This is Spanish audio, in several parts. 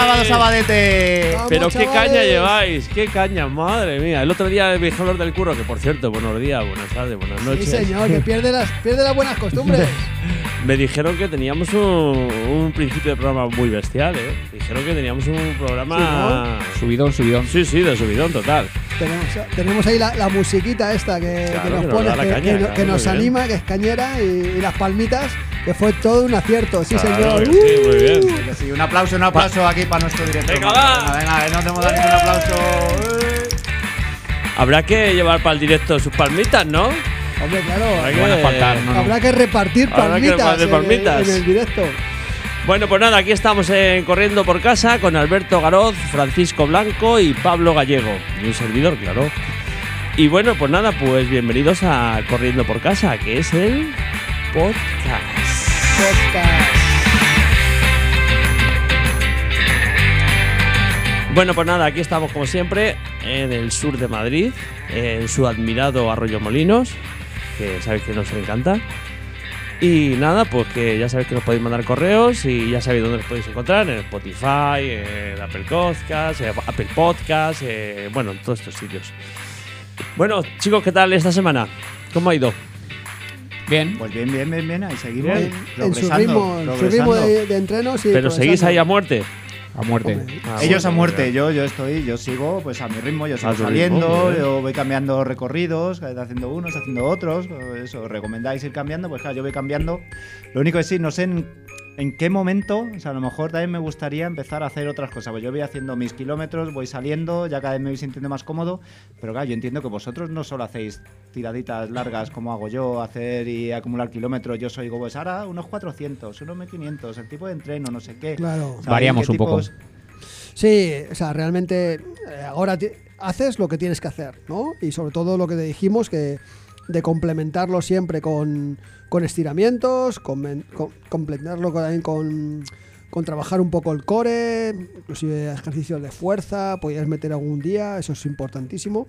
sábado, sabadete. Vamos, Pero qué chavales. caña lleváis, qué caña, madre mía. El otro día me dijeron los del curro, que por cierto, buenos días, buenas tardes, buenas Sí, noches. señor, que pierde las, pierde las buenas costumbres. Me dijeron que teníamos un, un principio de programa muy bestial, ¿eh? Dijeron que teníamos un programa. Subidón, subidón. Sí, sí, de subidón total. tenemos, tenemos ahí la, la musiquita esta que, Claro, que nos que nos pone, la caña, que no- claro, que nos anima, que es cañera, y, y las palmitas, que fue todo un acierto. Sí, Claro señor. sí, muy bien. Uh. Que sí, un aplauso, un aplauso aquí para nuestro director. Venga, va. Venga, no te hemos dado ningún aplauso. Eh. Habrá que llevar para el directo sus palmitas, ¿no? Hombre, claro. Habrá faltar, no, no. Habrá que repartir Habrá que palmitas, repartir en- palmitas. En, el directo. Bueno, pues nada, aquí estamos en Corriendo por Casa con Alberto Garoz, Francisco Blanco y Pablo Gallego. Y un servidor, claro. Y bueno, pues nada, pues bienvenidos a Corriendo por Casa, que es el podcast. Podcast. Bueno, pues nada, aquí estamos como siempre en el sur de Madrid, en su admirado Arroyo Molinos, que sabéis que nos encanta. Y nada, pues que ya sabéis que nos podéis mandar correos y ya sabéis dónde los podéis encontrar, en Spotify, en Apple Podcast, en Apple Podcast, eh, bueno, en todos estos sitios. Bueno, chicos, ¿qué tal esta semana? ¿Cómo ha ido? Bien. Pues bien, bien, bien, bien. Ahí seguimos. Bien. En su ritmo, ritmo de, de Pero seguís ahí a muerte. A muerte. Hombre, Ah, Ellos bueno, a muerte, yo, yo estoy, yo sigo pues a mi ritmo, yo sigo saliendo, ritmo, yo voy cambiando recorridos, haciendo unos, haciendo otros, eso, recomendáis ir cambiando, pues claro, yo voy cambiando. Lo único que sí, no sé en, en qué momento, o sea, a lo mejor también me gustaría empezar a hacer otras cosas, pues yo voy haciendo mis kilómetros, voy saliendo, ya cada vez me voy sintiendo más cómodo, pero claro, yo entiendo que vosotros no solo hacéis tiraditas largas como hago yo, hacer y acumular kilómetros, yo soy como, pues ahora unos 400, unos 1500, el tipo de entreno, no sé qué. Claro. ¿Sabéis Variamos qué un poco. Sí, o sea, realmente eh, ahora haces lo que tienes que hacer, ¿no? Y sobre todo lo que te dijimos, que de complementarlo siempre con, con estiramientos, con, complementarlo también con, con trabajar un poco el core, inclusive ejercicios de fuerza, podías meter algún día, eso es importantísimo.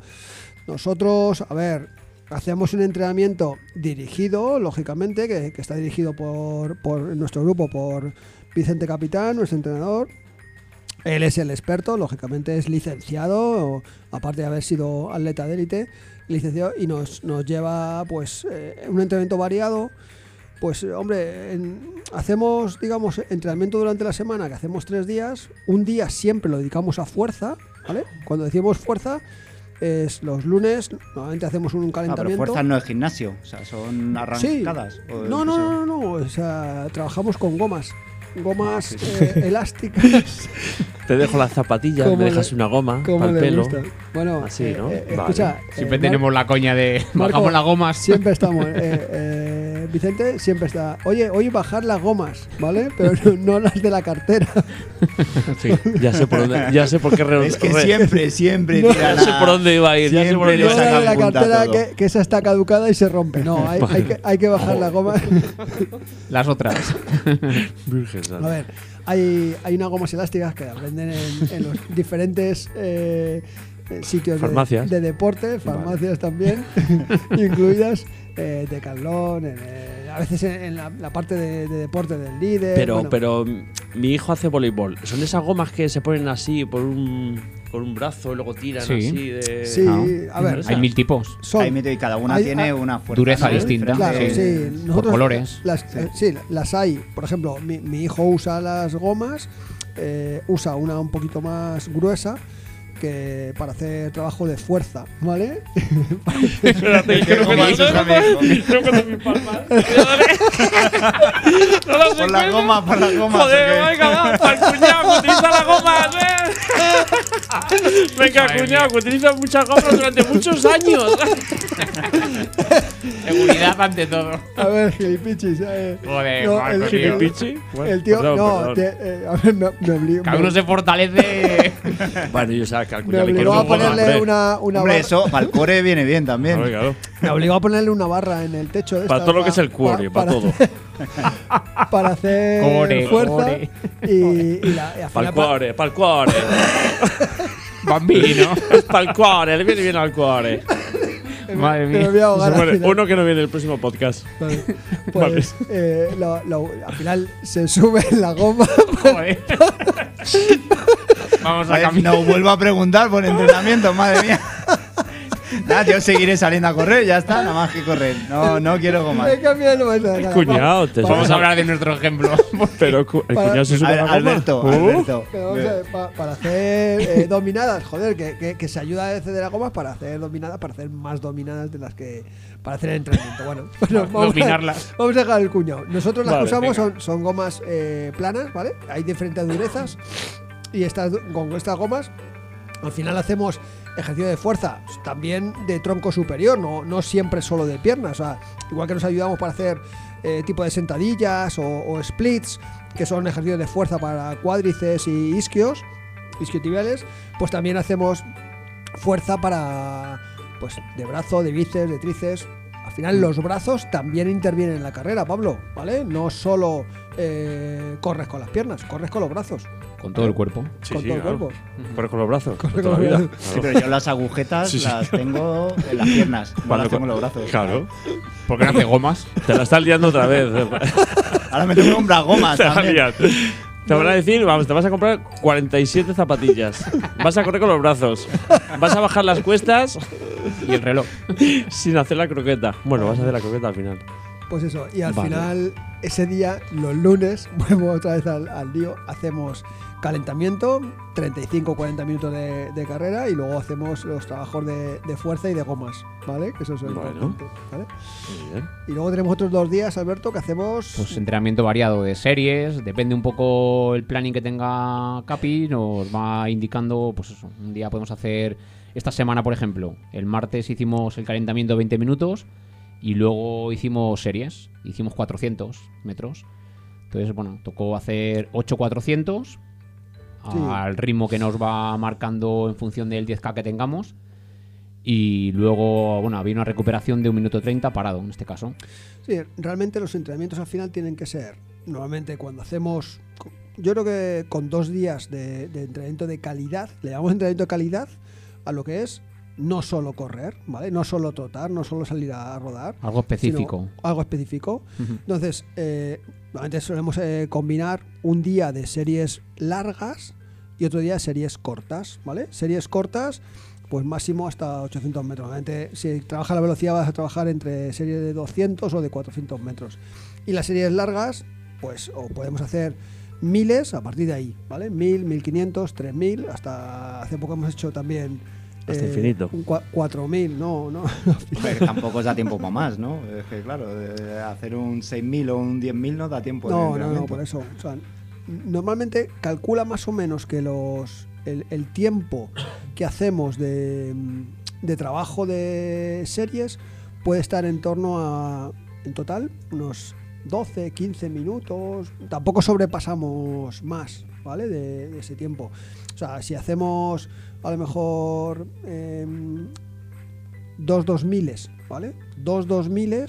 Nosotros, a ver, hacemos un entrenamiento dirigido, lógicamente, que, que está dirigido por, por nuestro grupo, por Vicente Capitán, nuestro entrenador. Él es el experto, lógicamente es licenciado, aparte de haber sido atleta de élite, licenciado y nos, nos lleva pues eh, un entrenamiento variado. Pues hombre, en- hacemos, digamos, entrenamiento durante la semana, que hacemos tres días. Un día siempre lo dedicamos a fuerza, ¿vale? Cuando decimos fuerza, es los lunes, normalmente hacemos un Ah, pero calentamiento. fuerza no es gimnasio, o sea, son arrancadas. No, no, no, no, no, o sea, trabajamos con gomas. Gomas sí, eh, elásticas. Te dejo las zapatillas, ¿Cómo me dejas una goma como para el pelo. gusta. Bueno, Así, eh, ¿no? eh, Vale. escucha, Siempre eh, tenemos la coña de Marco, bajamos las gomas. Siempre estamos. eh, Vicente siempre está. Oye, hoy bajar las gomas, ¿vale? Pero no, no las de la cartera. Sí, ya sé por dónde, ya sé por qué re- Es que re- siempre, siempre. No, ya sé por dónde iba a ir, ya sé por siempre dónde No le iba a la de cartera que, que esa está caducada y se rompe. No, hay, hay que, hay que bajar las gomas. Las otras. A ver, hay, hay unas gomas elásticas que las venden en, en los diferentes eh, sitios de- Farmacias. De, deporte, farmacias también, incluidas. Eh, de Carlón, en, eh, a veces en, en la, la parte de, de deporte del líder. Pero, bueno. pero mi hijo hace voleibol. Son esas gomas que se ponen así por un, por un brazo y luego tiran Sí. así de. Sí, Ah. a ver. Hay mil tipos. son, Ahí mete- y cada una hay- tiene hay- una fuerza. Dureza ¿no? distinta. Claro, Diferente. sí. Nosotros colores. Las, eh, sí, las hay. Por ejemplo, mi, mi hijo usa las gomas, eh, usa una un poquito más gruesa que para hacer trabajo de fuerza, ¿vale? Espérate, ¿Qué goma que no las Por la goma, por la goma. Joder, venga, va, para el cuñado, utiliza las gomas, ¿eh? Venga, Madre cuñado, que utiliza muchas gomas durante muchos años. Seguridad ante todo. A ver, gilipichis. eh. Joder, No, Marco, el- tío. El tío, Perdón, no, perdón. te- eh, a ver, me, me obli- Cada uno se fortalece. Bueno, yo sabes que al me cuñado le quiero obligó a ponerle hombre. una, una Hombre, barra. eso para el core viene bien también. Claro, claro. Me obligó a ponerle una barra en el techo. de Para todo lo que es el cuore, pa- para todo. Para hacer Core, fuerza. core. Y, y la, y al Para el final pa- cuore, para el cuore. Bambino. Para el cuore, le viene bien al cuore. Madre mía. a. Uno que no viene en el próximo podcast. Vale. Vale. Pues eh, lo- lo- al final se sube la goma. Joder. Vamos a Ay, caminar. no vuelvo a preguntar por entrenamiento, madre mía. Nada, yo seguiré saliendo a correr, ya está, nada más que correr. No, no quiero gomas. Es que al final no vais a dejar. Cuñado, te Vamos a hablar de nuestro ejemplo. Pero cu- el Para- cuñado se A sube la goma. Alberto, Uh, Alberto. Pero vamos a ver, pa- para hacer eh, dominadas, joder, que, que- que se ayuda a ceder a gomas para hacer dominadas, para hacer más dominadas de las que. para hacer el entrenamiento. Bueno, bueno, vamos, a, Dominarlas. vamos a dejar el cuñado. Nosotros las Vale, que usamos venga. son, son gomas eh, planas, ¿vale? Hay diferentes durezas y estas, con estas gomas al final hacemos ejercicio de fuerza, también de tronco superior, no, no siempre solo de piernas. Igual que nos ayudamos para hacer eh, tipo de sentadillas o, splits, que son ejercicios de fuerza para cuádriceps y isquios, isquiotibiales, pues también hacemos fuerza para pues de brazo, de bíceps, de tríceps. Al final los brazos también intervienen en la carrera, Pablo, ¿vale? No solo eh, corres con las piernas, corres con los brazos, Con todo el cuerpo. Sí, con sí, todo el claro. cuerpo. Corre con los brazos. Corre con la los vida. brazos. Sí, pero yo las agujetas Sí, sí. las tengo en las piernas, no Cuando las tengo en los brazos. Claro. ¿Por qué no hace gomas? Te la estás liando otra vez. Ahora me tengo que comprar gomas Te, también. Te van a decir, vamos, te vas a comprar 47 zapatillas. Vas a correr con los brazos. Vas a bajar las cuestas Y el reloj. sin hacer la croqueta. Bueno, vas a hacer la croqueta al final. Pues eso, y al Vale. final, ese día, los lunes, vuelvo otra vez al, al lío, hacemos calentamiento, 35-40 minutos de, de carrera y luego hacemos los trabajos de, de fuerza y de gomas, ¿vale? Que eso es Bueno. importante, ¿vale? Muy bien. Y luego tenemos otros dos días, Alberto, que hacemos... Pues entrenamiento variado de series, depende un poco el planning que tenga Capi, nos va indicando, pues eso, un día podemos hacer, esta semana por ejemplo, el martes hicimos el calentamiento 20 minutos y luego hicimos series, hicimos 400 metros. Entonces, bueno, tocó hacer 8 400 Sí. al ritmo que nos va marcando en función del 10K que tengamos. Y luego, bueno, había una recuperación de un minuto 30 parado en este caso. Sí, realmente los entrenamientos al final tienen que ser, normalmente cuando hacemos, yo creo que con dos días de, de entrenamiento de calidad, le llamamos entrenamiento de calidad a lo que es no solo correr, ¿vale? No solo trotar, no solo salir a rodar. Algo específico. algo específico. Entonces, eh, normalmente solemos eh, combinar un día de series largas y otro día de series cortas, ¿vale? Series cortas, pues máximo hasta 800 metros. Normalmente, si trabajas la velocidad, vas a trabajar entre series de 200 o de 400 metros. Y las series largas, pues, o podemos hacer miles a partir de ahí, ¿vale? 1000, 1500, 3000, hasta hace poco hemos hecho también. Eh, Hasta infinito. un cua- 4000, no, no. Que tampoco os da tiempo para más, ¿no? Es que claro, hacer un 6.000 o un 10.000 no da tiempo. de No, no, no, por eso. O sea, normalmente calcula más o menos que los el, el tiempo que hacemos de, de trabajo de series puede estar en torno a, en total, unos 12, 15 minutos. Tampoco sobrepasamos más, ¿vale? De, de ese tiempo. O sea, si hacemos a lo mejor em, dos 2000, ¿vale? Dos 2000,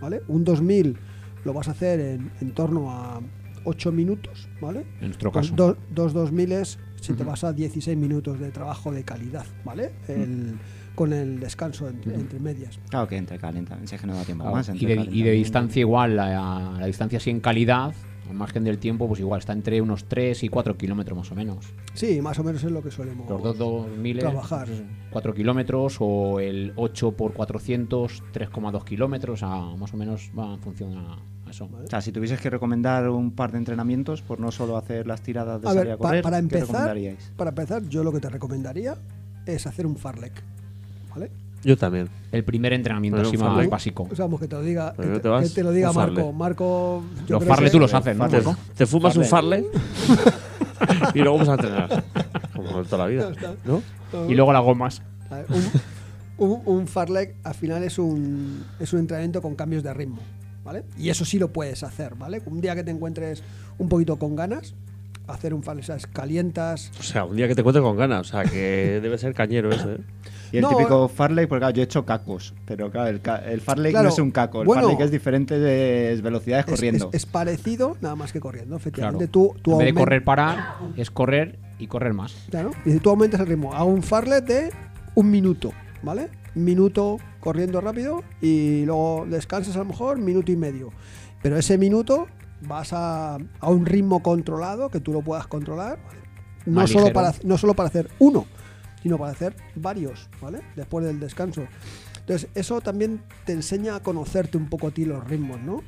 ¿vale? Un 2000 lo vas a hacer en, en torno a 8 minutos, ¿vale? En nuestro caso. do- dos 2000 si te Ujú. vas a 16 minutos de trabajo de calidad, ¿ale? El- con el descanso entre, entre medias. Claro que entre calentamiento, es que no da tiempo Claro, más. y, de, y de calentamiento. distancia igual, la, la distancia así en calidad, al margen del tiempo, pues igual está entre unos 3 y 4 kilómetros más o menos. Sí, más o menos es lo que solemos. Los dos 2000 Trabajar. 4 kilómetros o el 8 por 400 3,2 kilómetros, o sea, más o menos va en función a, a eso. Vale. O sea, si tuvieses que recomendar un par de entrenamientos, por no solo hacer las tiradas de A salir ver, a correr, para ¿qué empezar, recomendaríais? para empezar, yo lo que te recomendaría es hacer un farlek, ¿vale? Yo también. El primer entrenamiento así un más farlek. básico. O sea, vamos, que te lo diga, que te, que te lo diga un Marco. farlek. Marco, yo Los farle tú los haces, ¿no? Te, te fumas un Farley. farle y luego vas a entrenar. Como toda la vida. ¿No? Y luego las gomas. Un, un, un al final es un, es un entrenamiento con cambios de ritmo, ¿vale? Y eso sí lo puedes hacer, ¿vale? Un día que te encuentres un poquito con ganas, hacer un fartlek, ¿sabes? Calientas. O sea, un día que te encuentres con ganas. O sea, que debe ser cañero eso, ¿eh? Y el No, típico Farley, porque claro, yo he hecho cacos, pero claro, el, ca- el Farley Claro, no es un caco, el bueno, Farley es diferente de velocidades Es, corriendo. es- es parecido, nada más que corriendo, efectivamente. Claro. Tú, tú en vez de correr, parar, es correr y correr más. Claro, y tú aumentas el ritmo. Hago un fartlek de un minuto, ¿vale? minuto corriendo rápido y luego descansas a lo mejor minuto y medio. Pero ese minuto vas a, a un ritmo controlado que tú lo puedas controlar, no Más solo, ligero. para, no solo para hacer uno, sino para hacer varios, ¿vale? Después del descanso. Entonces, eso también te enseña a conocerte un poco a ti los ritmos, ¿no?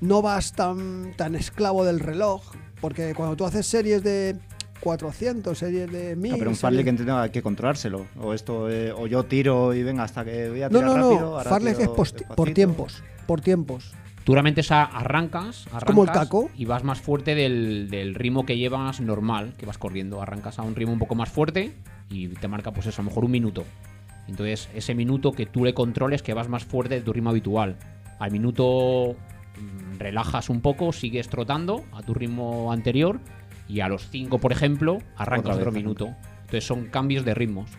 No vas tan, tan esclavo del reloj, porque cuando tú haces series de 400, series de 1000... Ah, pero un Farlek entiendo que hay que controlárselo. O esto, eh, o yo tiro y venga hasta que voy a No, tirar no, rápido. no, Farlek es por tiempos, por tiempos. Tú realmente esa- arrancas, arrancas como el caco. y vas más fuerte del, del ritmo que llevas normal, que vas corriendo. Arrancas a un ritmo un poco más fuerte y te marca, pues eso, a lo mejor un minuto. Entonces, ese minuto que tú le controles, que vas más fuerte de tu ritmo habitual. Al minuto mm, relajas un poco, sigues trotando a tu ritmo anterior y a los 5, por ejemplo, arrancas otro minuto. Entonces, son cambios de ritmos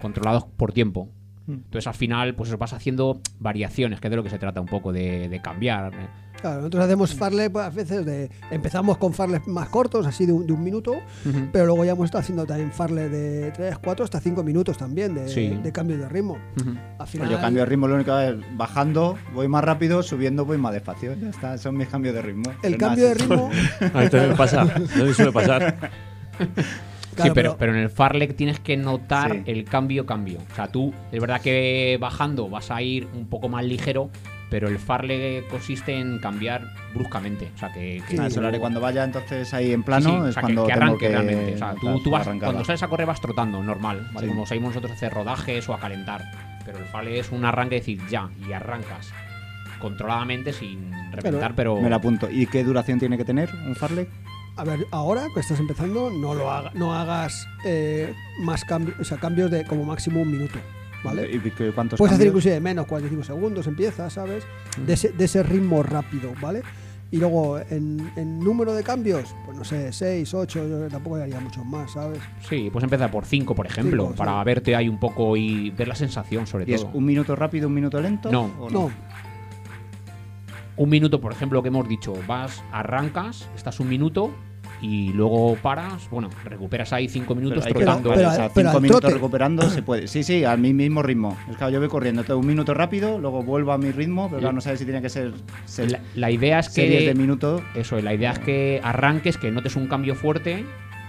controlados por tiempo. Mm. Entonces al final pues vas haciendo variaciones, que es de lo que se trata un poco, de, de cambiar. ¿eh? Claro, nosotros hacemos farles pues, a veces de. Empezamos con farles más cortos, así de un, de un minuto, Ujú. pero luego ya hemos estado haciendo también farles de 3, 4 hasta 5 minutos también de, Sí. de cambio de ritmo. Ujú. Al Pues final, yo cambio de ritmo, lo único es bajando, voy más rápido, subiendo, voy más despacio. Ya está, son mis cambios de ritmo. el cambio de ritmo. A mí también me pasa. Mí me suele pasar. claro, sí, pero, pero en el Farlek tienes que notar Sí. el cambio-cambio. O sea, tú, es verdad que bajando vas a ir un poco más ligero, pero el Farlek consiste en cambiar bruscamente. O sea, que, que Ah, eso lo haré cuando vaya entonces ahí en Sí, plano, sí, o es sea, que- cuando que, tengo arranque que realmente. O sea, tú, vas, arrancada. cuando sales a correr vas trotando, normal, ¿vale? Sí. Como salimos nosotros a hacer rodajes o a calentar. Pero el Farlek es un arranque, decir ya, y arrancas controladamente sin reventar, pero... Me la apunto. ¿Y qué duración tiene que tener un Farlek? A ver, ahora que estás empezando, no lo haga- no hagas eh, más cambios, o sea, cambios de como máximo un minuto, ¿vale? ¿Y Puedes hacer inclusive menos, 45 segundos, empieza, ¿sabes? De ese, de ese ritmo rápido, ¿vale? Y luego, en, en número de cambios, pues no sé, 6, 8, yo tampoco haría muchos más, ¿sabes? Sí, pues empezar por 5, por ejemplo, Cinco, para sí. verte ahí un poco y ver la sensación, sobre ¿Y es todo. un minuto rápido, un minuto lento? No. ¿O No, Un minuto, por ejemplo, que hemos dicho, vas, arrancas, estás un minuto y luego paras, bueno, recuperas ahí 5 minutos que- trotando. pero- o sea, pero cinco al minutos trote. recuperando se puede. Sí, sí, al mi mismo ritmo. Es que yo voy corriendo, tengo un minuto rápido, luego vuelvo a mi ritmo, pero claro, no sabes si tiene que ser, ser La, la idea es series que de minuto. Eso, la idea es que arranques, que notes un cambio fuerte,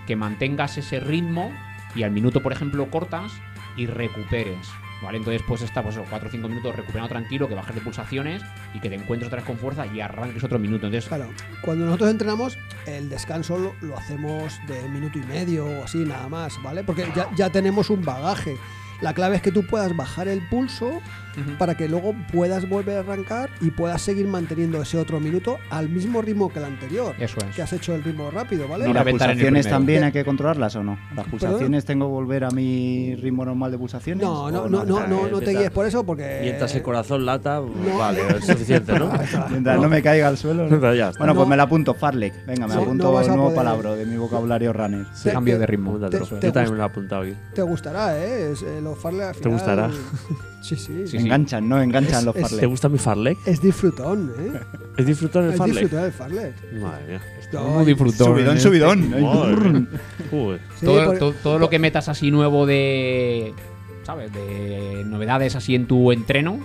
que mantengas ese ritmo y al minuto, por ejemplo, cortas y recuperes. ¿Vale? Entonces, pues está pues 4 o 5 minutos recuperando tranquilo, que bajes de pulsaciones y que te encuentres otra vez con fuerza y arranques otro minuto. Entonces, claro. Cuando nosotros entrenamos, el descanso lo, hacemos de minuto y medio o así, nada más, ¿vale? Porque ya tenemos un bagaje. La clave es que tú puedas bajar el pulso para que luego puedas volver a arrancar y puedas seguir manteniendo ese otro minuto al mismo ritmo que el anterior. eso es. Que has hecho el ritmo rápido, ¿vale? No ¿Y las pulsaciones también hay que controlarlas o no? ¿Las pulsaciones tengo que volver a mi ritmo normal de pulsaciones? No, no, ¿O no, no, nada, no, no te guíes por eso porque. Mientras el corazón lata, no. vale, es suficiente, ¿no? Mientras no, me caiga al suelo. ¿no? Pero ya está. Bueno, No. pues me la apunto, Farlek. Venga, me Sí, apunto no el nuevo palabra de mi vocabulario runner. Te- cambio te- de ritmo. Te- te Yo también me lo he apuntado aquí. Te gustará, ¿eh? Es, eh, los Farley al ¿Te final- gustará? Sí, sí. Sí, enganchan, ¿no? Enganchan Es- los es- Farlek. ¿Te gusta mi Farlek? Es disfrutón, ¿eh? ¿Es disfrutar el es Farlek? disfrutar el Farley. Madre mía. Muy disfrutón. Subidón, ¿eh? subidón. Madre mía. Uy. Sí, todo, por- todo- todo lo que metas así nuevo de. ¿Sabes? De novedades así en tu entreno,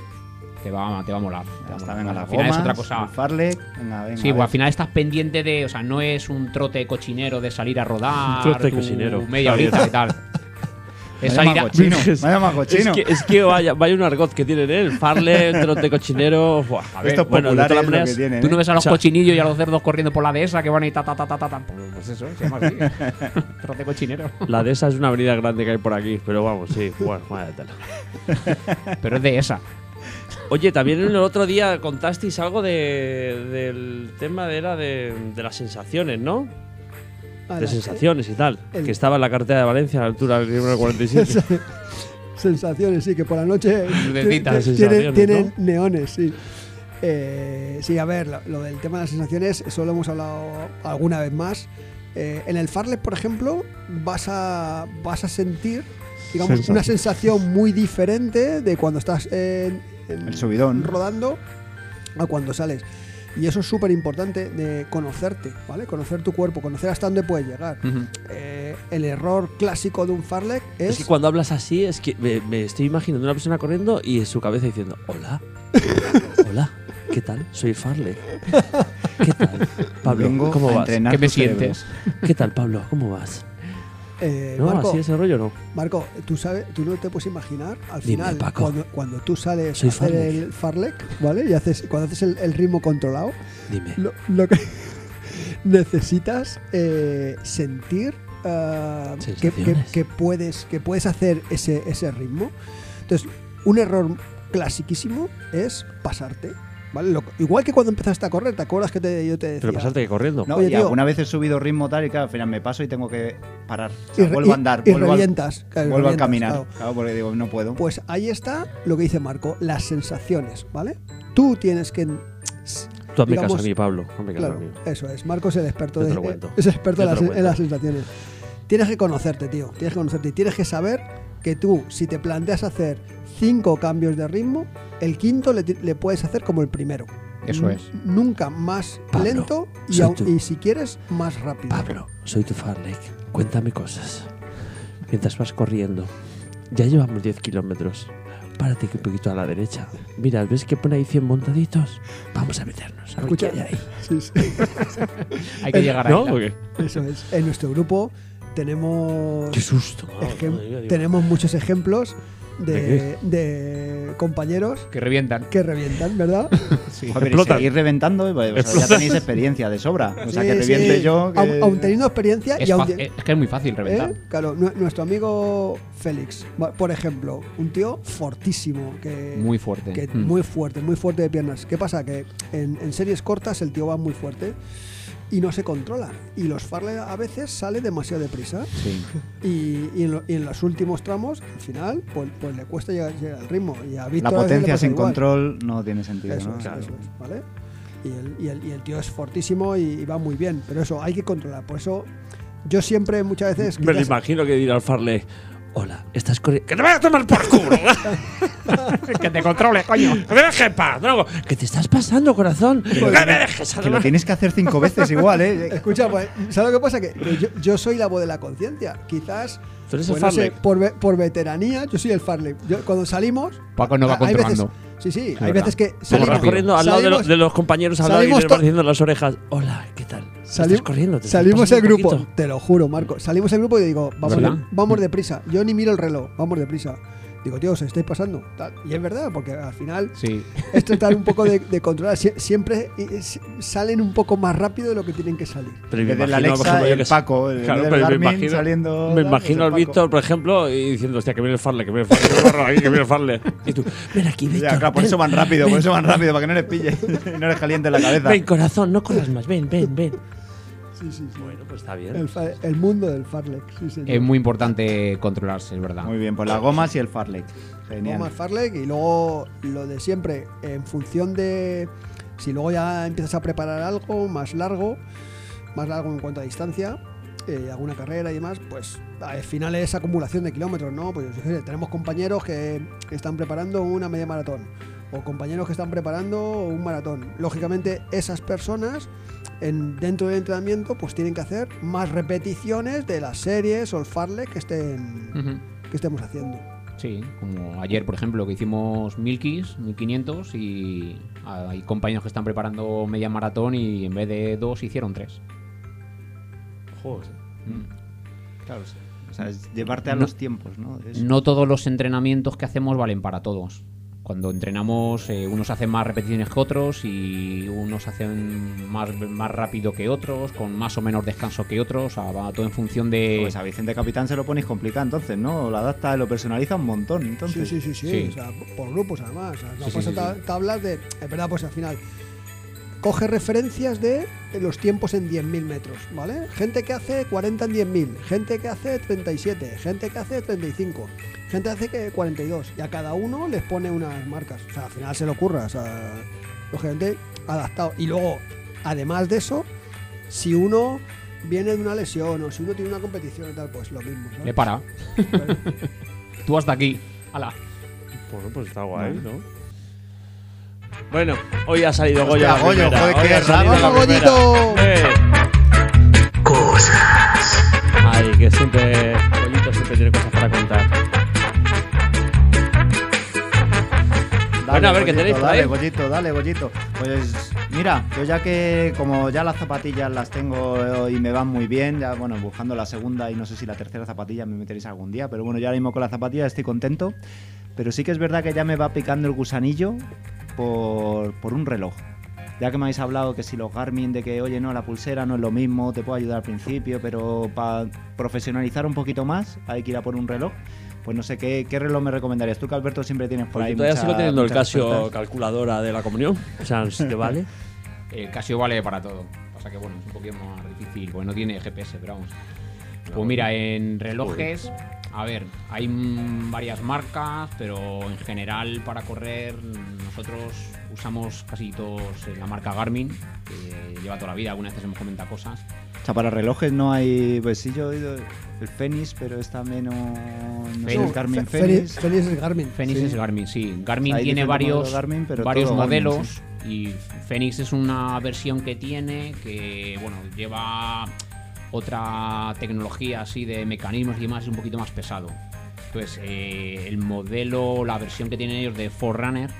te va, te va a molar. Te va Ya a está, molar. venga, al final gomas, es otra cosa. Farlek. Venga, venga. Sí, pues al final estás pendiente de. O sea, no es un trote cochinero de salir a rodar. Trote tu cochinero. Media horita y tal. Es Vaya salir a. magochino, vaya Es magochino. que, es que vaya, vaya un argot que tienen, ¿eh? El Farlek, el trote cochinero. buah, a ver, Estos bueno, de populares todas lo que maneras, tienen, Tú no ¿eh? ves a los O sea- cochinillos y a los cerdos corriendo por la dehesa que van ahí ta ta ta ta ta. ta. Pues, pues eso, se llama así. trote cochinero. La de esa es una avenida grande que hay por aquí, pero vamos, sí, bueno, vaya tela. Pero es de esa. Oye, también el otro día contasteis algo de, del tema de, era de, de las sensaciones, ¿no? De sensaciones y tal. el- Que estaba en la carretera de Valencia a la altura del kilómetro 47. Sensaciones, sí, que por la noche tiene- sensaciones, tienen ¿no? neones, sí. Eh, sí, a ver, lo, lo del tema de las sensaciones, eso lo hemos hablado alguna vez más. Eh, en el Farlek, por ejemplo, vas a, vas a sentir digamos, Sensación. una sensación muy diferente de cuando estás en- en- El subidón. rodando a cuando sales. Y eso es súper importante de conocerte, ¿vale? Conocer tu cuerpo, conocer hasta dónde puedes llegar. Eh, el error clásico de un farlek es... Es que cuando hablas así, es que me, me estoy imaginando una persona corriendo y en su cabeza diciendo: Hola, hola, ¿qué tal? Soy Farley. ¿Qué tal? Pablo, Vengo ¿cómo vas? ¿Qué me sientes? ¿Qué tal, Pablo? ¿Cómo vas? Eh, ¿No? Marco, ¿Así ese rollo no? Marco, tú sabes, tú no te puedes imaginar al Dime, final cuando, cuando tú sales Soy a hacer farlek. el farlek, ¿vale? Y haces cuando haces el, el ritmo controlado, Dime. lo, lo que necesitas eh, sentir ah, que, que puedes que puedes hacer ese, ese ritmo. Entonces, un error clasiquísimo es pasarte. ¿Vale? Lo- igual que cuando empezaste a correr, ¿te acuerdas que te- yo te decía? Pero pasarte que corriendo. No, Oye, y tío. alguna vez he subido ritmo tal y claro, al final me paso y tengo que parar. O sea, vuelvo y- a andar, y vuelvo, a, revientas, claro, vuelvo a caminar. claro. Claro, porque digo, no puedo. Pues ahí está lo que dice Marco, las sensaciones, ¿vale? Tú tienes que Tú hazme digamos- caso a mí, Pablo. Hazme caso Claro, a mí. eso es. Marco es el experto, de, lo cuento. es el experto en las, en las sensaciones. Tienes que conocerte, tío. Tienes que conocerte. Y tienes que saber que tú, si te planteas hacer cinco cambios de ritmo, el quinto le, puedes hacer como el primero. Eso N- es. Nunca más Pablo, lento y, si quieres, más rápido. Pablo, soy tu Farlek. Cuéntame cosas. Mientras vas corriendo. Ya llevamos 10 kilómetros. Párate que un poquito a la derecha. Mira, ¿ves que pone ahí 100 montaditos? Vamos a meternos. A ver qué hay ahí. Sí, sí. Hay que llegar ¿No? ahí. Eso es. En nuestro grupo tenemos Qué susto. ejem- madre mía, digo, tenemos muchos ejemplos ¿De de, de compañeros Que revientan. que revientan, ¿verdad? Sí. Joder, explotan. seguir reventando, pues, o sea, ya tenéis experiencia de sobra. O sea, Sí, que reviente sí. yo. que- Aun, aun teniendo experiencia Es, y aun es que es muy fácil reventar. ¿Eh? Claro, nu- nuestro amigo Félix, por ejemplo, un tío fortísimo, que Muy fuerte. que Mm. muy fuerte, muy fuerte de piernas. ¿Qué pasa? Que en, en series cortas el tío va muy fuerte y no se controla. Y los Farley a veces sale demasiado deprisa. Sí. Y, y en, lo- y en los últimos tramos, al final, pues, pues le cuesta llegar, llegar al ritmo. Y a La Víctor a veces le potencia sin igual. control no tiene sentido, Eso ¿no? es, Claro. eso es, ¿vale? Y el, y, el, y el tío es fortísimo y, y va muy bien, pero eso hay que controlar. Por eso yo siempre, muchas veces. Me imagino que dirá al Farley. Hola, estás corriendo. ¡Que te vayas a tomar por culo! que te controle, coño. ¡Que me dejes paz! No, ¡Que te estás pasando, corazón! ¡Que me dejes Que lo tienes que hacer cinco veces igual, ¿eh? Escucha, pues, ¿sabes lo que pasa? Que yo, yo soy la voz de la conciencia. Quizás, Tú eres el pues, no sé, Farley. por, por veteranía, yo soy el Farley. Yo, cuando salimos. Paco no va controlando. sí, sí, hay verdad. veces que salimos. corriendo al lado de, los- salimos- de los compañeros al lado y salimos les en las orejas. Hola, ¿qué tal? Salim- ¿Estás corriendo? ¿Te salimos el grupo, poquito? te lo juro, Marco. Salimos el grupo y digo, vamos, vamos deprisa. Yo ni miro el reloj, vamos deprisa. Digo, tío, os estáis pasando. Y es verdad, porque al final Sí. es tratar un poco de, de controlar. Sie- Siempre eh, s- salen un poco más rápido de lo que tienen que salir. Pero me la imagino, por Alexa, ejemplo, yo el que Paco, el Claro, pero me imagino, saliendo. me imagino al Víctor, por ejemplo, y diciendo, hostia, que viene el Farley, que viene el Farley, que viene el Farley. Y tú, ven aquí. Víctor. Ya, claro, por ven, eso van rápido, por eso van rápido, para que no les pille y no les caliente la cabeza. Ven, corazón, no corras más, ven, ven, ven. Sí, sí, sí. Bueno, pues está bien. El, mundo del Farlek. Sí, señor. Es muy importante controlarse, es verdad. Muy bien, pues las gomas y el Farley. Genial. Gomas Farlek y luego lo de siempre, en función de si luego ya empiezas a preparar algo más largo, más largo en cuanto a distancia, eh, alguna carrera y demás, pues al final es acumulación de kilómetros, ¿no? Pues tenemos compañeros que están preparando una media maratón o compañeros que están preparando un maratón. Lógicamente esas personas en, dentro del entrenamiento pues tienen que hacer más repeticiones de las series o el farlek que estén que estemos haciendo. Sí, como ayer, por ejemplo, que hicimos 1000 kills, 1500 y hay compañeros que están preparando media maratón y en vez de dos hicieron tres. Joder. Claro, sí. O sea, es llevarte a No- los tiempos, ¿no? De eso. No todos los entrenamientos que hacemos valen para todos. Cuando entrenamos, eh, unos hacen más repeticiones que otros y unos hacen más, más rápido que otros, con más o menos descanso que otros. O sea, va todo en función de. Pues a Vicente Capitán se lo ponéis complicado entonces, ¿no? Lo adapta, lo personaliza un montón, entonces. sí, sí, sí, Sí. O sea, por grupos además. O sea, nos Sí, sí, pasa sí, ta- sí. tablas de. Es verdad, pues al final. Coge referencias de los tiempos en 10.000 metros, ¿vale? Gente que hace 40 en 10.000, gente que hace 37, gente que hace 35, gente que hace que 42. Y a cada uno les pone unas marcas. O sea, al final se le ocurra. O sea, lógicamente adaptado. Y luego, además de eso, si uno viene de una lesión o si uno tiene una competición y tal, pues lo mismo. ¿sabes? Le para. Tú hasta aquí. Hala. Bueno, pues está guay, ¿no? Bueno, hoy ha salido Hostia, Goya. la Goyo, primera. joder, Hoy qué ha salido rápido. la ¡Vamos, primera. Goyito! Eh. Ay, que siempre. Goyito siempre tiene cosas para contar. Bueno, a ver, ¿qué tenéis por Dale? Goyito, dale, Goyito. Pues mira, yo ya que como ya las zapatillas las tengo y me van muy bien, ya bueno, buscando la segunda y no sé si la tercera zapatilla me meteréis algún día, pero bueno, ya ahora mismo con la zapatilla estoy contento. Pero sí que es verdad que ya me va picando el gusanillo por, por un reloj. Ya que me habéis hablado que si los Garmin de que, oye, no, la pulsera no es lo mismo, te puedo ayudar al principio, pero para profesionalizar un poquito más hay que ir a por un reloj. Pues no sé, ¿qué, qué reloj me recomendarías? Tú que Alberto siempre tienes por Pues ahí todavía mucha- sigo teniendo el Casio ofertas. calculadora de la comunión. O sea, si te vale. El Casio vale para todo. Pasa que bueno, es un poquito más difícil, porque no tiene GPS, pero vamos. Pues mira, en relojes, a ver, hay mm, varias marcas, pero en general para correr nosotros usamos casi todos eh, la marca Garmin, que lleva toda la vida, algunas veces hemos comentado cosas. O sea, para relojes no hay. Pues sí, yo he oído el Fenix, pero esta menos. No sé, No, el Garmin Fe- Fenix. Fenix es Garmin. Fenix Sí. es Garmin, sí. Garmin tiene varios, modelos Garmin, pero varios Garmin, modelos y Fenix es una versión que tiene que, bueno, lleva otra tecnología así de mecanismos y demás, es un poquito más pesado. Entonces, eh, el modelo, la versión que tienen ellos de Forerunner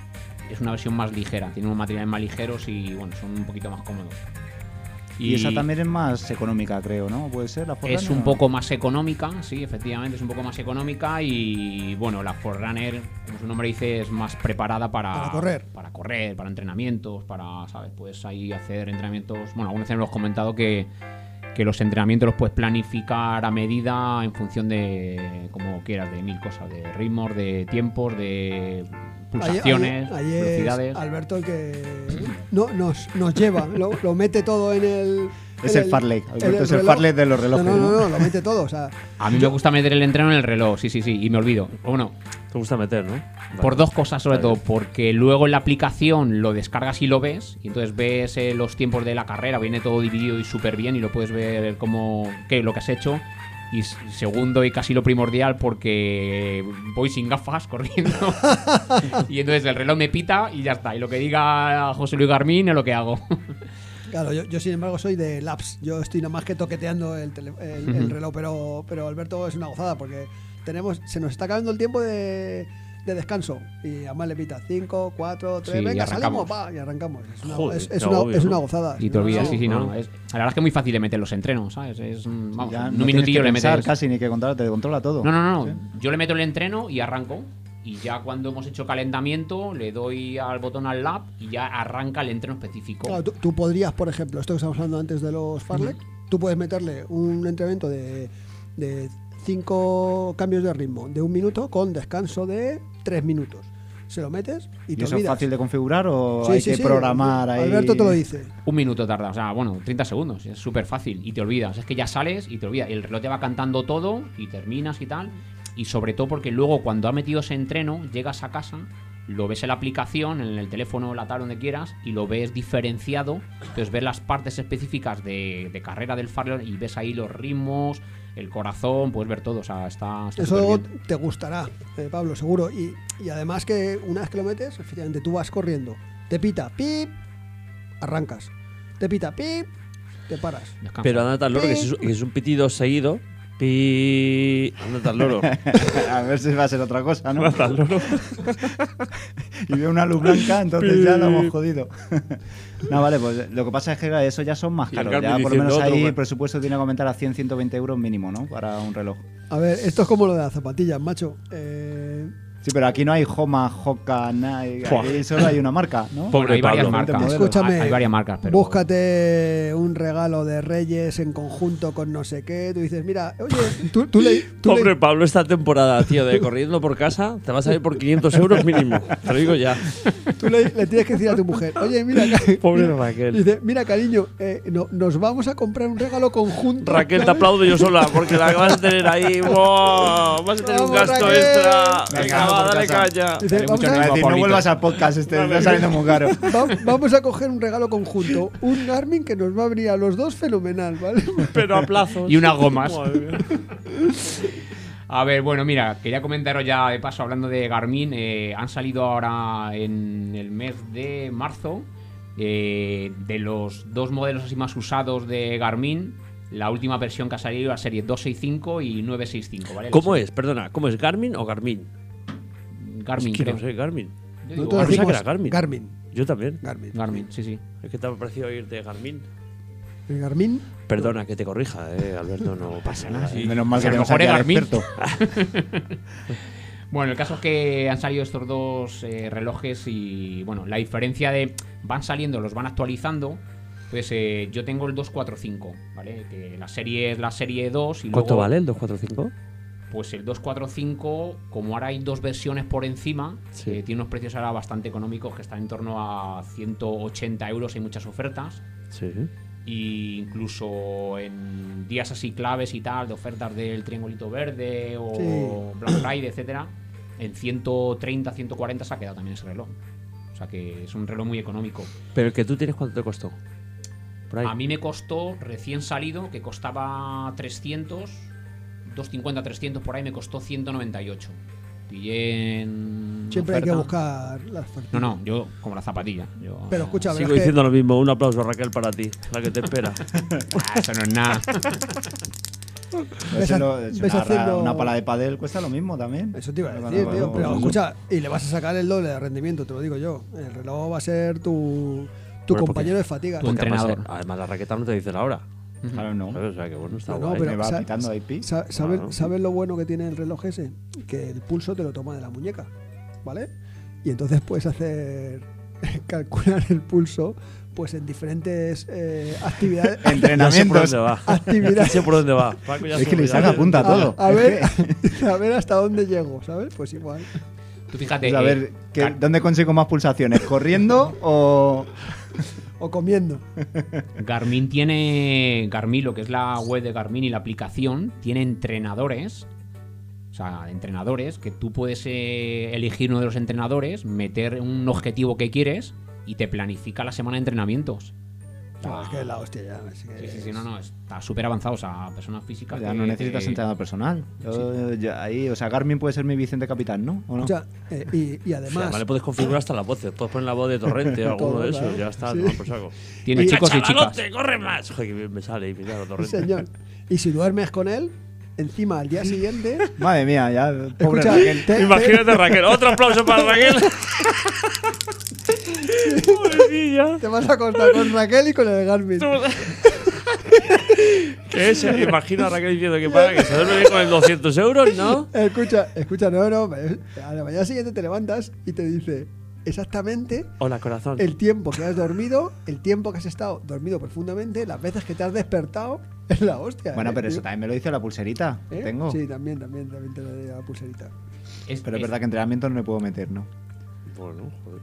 es una versión más ligera, tiene unos materiales más ligeros y, bueno, son un poquito más cómodos. Y, esa también es más económica, creo, ¿no? ¿Puede ser la Es Forerunner un o no? poco más económica, sí, efectivamente es un poco más económica y bueno, la Forerunner, como su nombre dice, es más preparada para, Para correr. para correr, para entrenamientos, para, ¿sabes? Puedes ahí hacer entrenamientos, bueno, algunas veces hemos comentado que, que los entrenamientos los puedes planificar a medida en función de, como quieras, de mil cosas, de ritmos, de tiempos, de pulsaciones, velocidades. Alberto el que no, nos, nos lleva, lo, lo mete todo en el. Es en el Farley. Alberto es el reloj. Farley de los relojes. No, no, ¿no? no, no, lo mete todo. O sea, A mí me gusta meter el entreno en el reloj, sí, sí, sí, y me olvido. Bueno, Te gusta meter, ¿no? Por Vale. dos cosas, sobre Está todo, porque luego en la aplicación lo descargas y lo ves, y entonces ves eh, los tiempos de la carrera, viene todo dividido y súper bien, y lo puedes ver como qué, lo que has hecho. Y segundo, y casi lo primordial, porque voy sin gafas corriendo. y entonces el reloj me pita y ya está. Y lo que diga José Luis Garmín es lo que hago. claro, yo, yo sin embargo soy de laps. Yo estoy nada más que toqueteando el, tele- el- el reloj, pero, pero Alberto es una gozada porque tenemos se nos está acabando el tiempo de, de descanso. Y además le pita 5, 4, 3, Sí, y venga, arrancamos. salimos, pa, y arrancamos. Es una, Joder, es, una, es ¿no? una gozada. y te olvidas, No, sí, sí, no. no. Es, la verdad es que es muy fácil de meter los entrenos, ¿sabes? Es, vamos, Ya en no un tienes minutillo que le metes. casi ni que controlar, te controla todo. No, no, no. Sí. Yo le meto el entreno y arranco. Y ya cuando hemos hecho calentamiento, le doy al botón al lab y ya arranca el entreno específico. Claro, tú, tú podrías, por ejemplo, esto que estamos hablando antes de los Farlek, tú puedes meterle un entrenamiento de, de cinco cambios de ritmo de un minuto con descanso de tres minutos. Se lo metes y, ¿Y te eso es fácil de configurar o Sí, hay sí, que sí, programar ahí? Alberto te lo dice. Un minuto tarda, o sea, bueno, 30 segundos. Es súper fácil y te olvidas. Es que ya sales y te olvidas. El reloj te va cantando todo y terminas y tal. Y sobre todo porque luego cuando has metido ese entreno, llegas a casa, lo ves en la aplicación, en el teléfono, la tablet, donde quieras, y lo ves diferenciado. Entonces ves las partes específicas de, de carrera del Farley y ves ahí los ritmos, el corazón, puedes ver todo. O sea, está, está Eso te gustará, eh, Pablo, seguro. Y, y además que una vez que lo metes, efectivamente tú vas corriendo, te pita, pip, arrancas. Te pita, pip, te paras. Descansa. Pero anda tan loro que si es, que es un pitido seguido. Pi. Anda tan loro. a ver si va a ser otra cosa, ¿no? Anda tan loro. y veo una luz blanca, entonces ya lo hemos jodido. no, vale, pues lo que pasa es que eso ya son más el caros. Ya por lo menos ahí otro, el presupuesto tiene que aumentar a 100, 120 euros mínimo, ¿no? Para un reloj. A ver, esto es como lo de las zapatillas, macho. Eh, Sí, pero aquí no hay Homa, Hoka, Nike. Aquí solo hay una marca, ¿no? Pobre Bueno, hay varias Pablo. marcas. Modelos. Escúchame, Hay, hay varias marcas, pero. Búscate un regalo de Reyes en conjunto con no sé qué. Tú dices, mira, oye, tú, tú le. tú le- Pobre Pablo, esta temporada, tío, de corriendo por casa, te va a salir por 500 euros mínimo. Te lo digo ya. tú le, le tienes que decir a tu mujer, oye, mira, Pobre mira- Raquel. Dice, mira, cariño, eh, no- nos vamos a comprar un regalo conjunto. Raquel, te aplaudo yo sola, porque la que vas a tener ahí, ¡wow! Vas a tener un gasto Raquel. extra. Venga, por dale casa. caña. Dice, Dale vamos, mucho a, Iba a decir, no Pablito. vuelvas al podcast, este está saliendo muy caro. va- vamos a coger un regalo conjunto. Un Garmin que nos va a abrir a los dos fenomenal, ¿vale? Pero a plazos. Y unas gomas. Madre mía. A ver, bueno, mira, quería comentaros ya de paso, hablando de Garmin, eh, han salido ahora en el mes de marzo eh, de los dos modelos así más usados de Garmin. La última versión que ha salido, la serie 265 y 965, ¿vale? ¿Cómo es? Perdona, ¿cómo es? ¿Garmin o Garmin? Garmin, Es que creo. no sé, Garmin. Yo digo Nosotros decimos que era Garmin. Garmin. Yo también. Garmin. Garmin, sí, sí. Es que te ha parecido oír de Garmin. El Garmin. Perdona que te corrija, eh, Alberto, no pasa nada. Sí. Menos mal que a lo mejor es Garmin. experto. Bueno, el caso es que han salido estos dos eh, relojes y, bueno, la diferencia de... Van saliendo, los van actualizando. Pues eh, yo tengo el 245, ¿vale? Que la serie es la serie 2 y ¿Cuánto luego, vale el 245? Pues el 245, como ahora hay dos versiones por encima, Sí. eh, tiene unos precios ahora bastante económicos que están en torno a 180 euros, hay muchas ofertas. Sí. Y incluso en días así claves y tal, de ofertas del triangulito verde o Sí. Black Friday, etcétera, en 130, 140 se ha quedado también ese reloj. O sea que es un reloj muy económico. Pero el que tú tienes, ¿cuánto te costó? Por ahí. A mí me costó recién salido, que costaba 300, 250, 300 por ahí, me costó 198. Pillé en Siempre hay que buscar las ofertas. No, no, yo como la zapatilla. yo- Pero escucha, Sigo que- diciendo lo mismo. Un aplauso, Raquel, para ti. La que te espera. Ah, eso no es nada. Ves lo- ves una, haciendo- una pala de padel cuesta lo mismo también. Eso te iba a decir, tío. Pero escucha, y le vas a sacar el doble de rendimiento, te lo digo yo. El reloj va a ser tu, tu Bueno, compañero de fatiga. Tu entrenador. además, la raqueta no te dice la hora. Claro, no. ¿sabes? O sea, que bueno, está No, no, guay. pero- Me va sa- pitando ahí pi. Sa- ¿Sabes Claro. sabes lo bueno que tiene el reloj ese? Que el pulso te lo toma de la muñeca, ¿vale? Y entonces puedes hacer calcular el pulso pues en diferentes eh, actividades. Sé por Entrenamientos. dónde va. actividades. Sé por dónde va. Paco ya Es que le saca punta a todo. A, ver, a ver hasta dónde llego, ¿sabes? Pues igual. Tú fíjate. Pues a eh, ver, ¿qué- Car- ¿dónde consigo más pulsaciones? ¿Corriendo o.? O comiendo. Garmin tiene. Garmin, lo que es la web de Garmin y la aplicación, tiene entrenadores. O sea, entrenadores que tú puedes eh, elegir uno de los entrenadores, meter un objetivo que quieres y te planifica la semana de entrenamientos. No, es que es la hostia ya. es que Sí, sí, sí, no, no, está súper avanzado. O sea, personas físicas. Ya que no necesitas entrenador personal. Yo, ya ahí, o sea, Garmin puede ser mi Vicente Capitán, ¿no? ¿O no? Escucha, eh, y, y además, además le puedes configurar hasta las voces. Puedes poner la voz de Torrente o alguno Todo, de esos. claro. Ya está, Sí. toma por saco. Tiene Y- chicos y chicas. ¡Chavalote, corre más! Joder, que bien me sale y mira, sí, Torrente. señor. Y si duermes con él, encima al día siguiente, Madre mía, ya. Pobre escucha, Raquel. te- te- Imagínate, Raquel. Otro aplauso para Raquel. Pobrecilla. te vas a acostar con Raquel y con el Garmin. Que es, imagino a Raquel diciendo que para que se duerme bien con el 200 euros, ¿no? Escucha, escucha, no, no. me- A la mañana siguiente te levantas y te dice exactamente Hola, corazón. el tiempo que has dormido, el tiempo que has estado dormido profundamente, las veces que te has despertado. Es la hostia. Bueno, ¿eh, pero tío? eso también me lo dice la pulserita. ¿Eh? que Tengo. Sí, también, también, también te lo a la pulserita. Es- Pero es es- verdad que entrenamiento no le puedo meter, ¿no? Bueno, joder.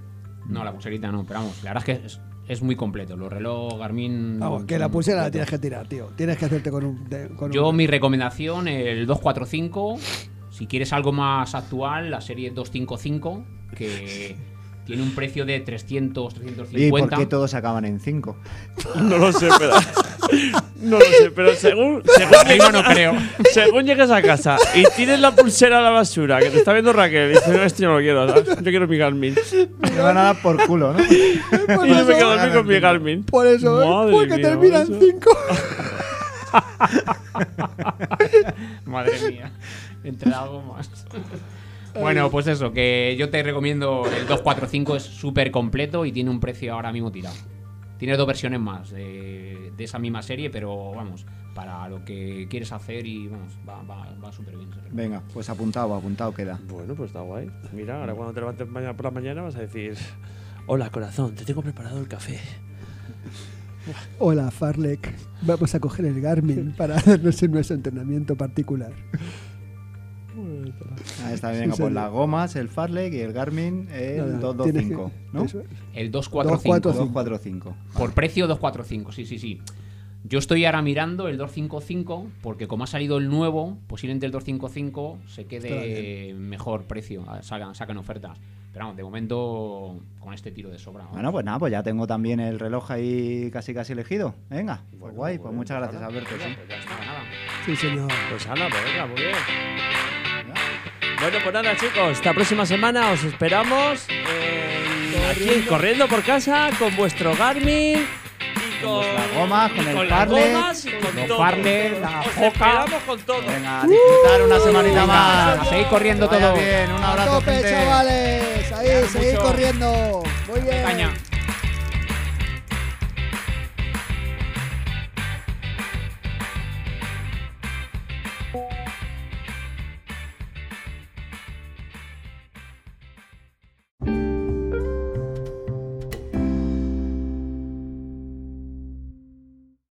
No, la pulserita no, pero vamos, la verdad es que es, es muy completo. Los reloj Garmin. Vamos, que la pulsera la tienes que tirar, tío. Tienes que hacerte con un. de- con Yo, un- mi recomendación, el 245. Si quieres algo más actual, la serie 255, que tiene un precio de 300, ¿Y por 350. qué todos acaban en 5? No lo sé, pero. No lo sé, pero según. Según llegas, no creo. según llegas a casa y tienes la pulsera a la basura que te está viendo Raquel y dices, no, esto yo no lo quiero, ¿sabes? yo quiero mi Garmin. Me van a dar por culo, ¿no? Por Y yo me quedo a dormir con mi Garmin. Por eso, ¿eh? Madre Porque mía, terminan macho. 5. Madre mía. Entre algo más. Bueno, pues eso, que yo te recomiendo el 245, es súper completo y tiene un precio ahora mismo tirado. Tiene dos versiones más de, de esa misma serie, pero vamos, para lo que quieres hacer y vamos, va, va, va súper bien. Venga, pues apuntado, apuntado queda. Bueno, pues está guay. Mira, ahora cuando te levantes mañana por la mañana vas a decir: Hola, corazón, te tengo preparado el café. Hola, Farlek. Vamos a coger el Garmin para hacernos en nuestro entrenamiento particular. Ahí está, Sí, venga, pues las gomas, el Farlek y el Garmin, el Nada, 225, tienes que- ¿no? El 245. 245. Por precio 245, sí, sí, sí. Yo estoy ahora mirando el 255 porque como ha salido el nuevo, posiblemente el 255 se quede mejor precio, ah, sacan, sacan ofertas. Pero vamos, de momento con este tiro de sobra. Bueno, pues nada, pues ya tengo también el reloj ahí casi casi elegido. Venga, pues Bueno, guay, bueno, pues muchas pues gracias, Alberto. sí. Pues ya está, nada. Sí, señor. Pues Ana, pues venga, muy bien. Bueno, pues nada, chicos. Esta próxima semana os esperamos en- aquí en corriendo por casa con vuestro Garmin y con, vuestras gomas, con y el las parle, gomas y con todo. parle, la Os foca. esperamos con todo. Venga, a disfrutar una semanita más. A seguir corriendo Que vaya todo. bien, un abrazo, tope, gente. chavales. Ahí, seguid mucho. corriendo. Muy bien. Caña.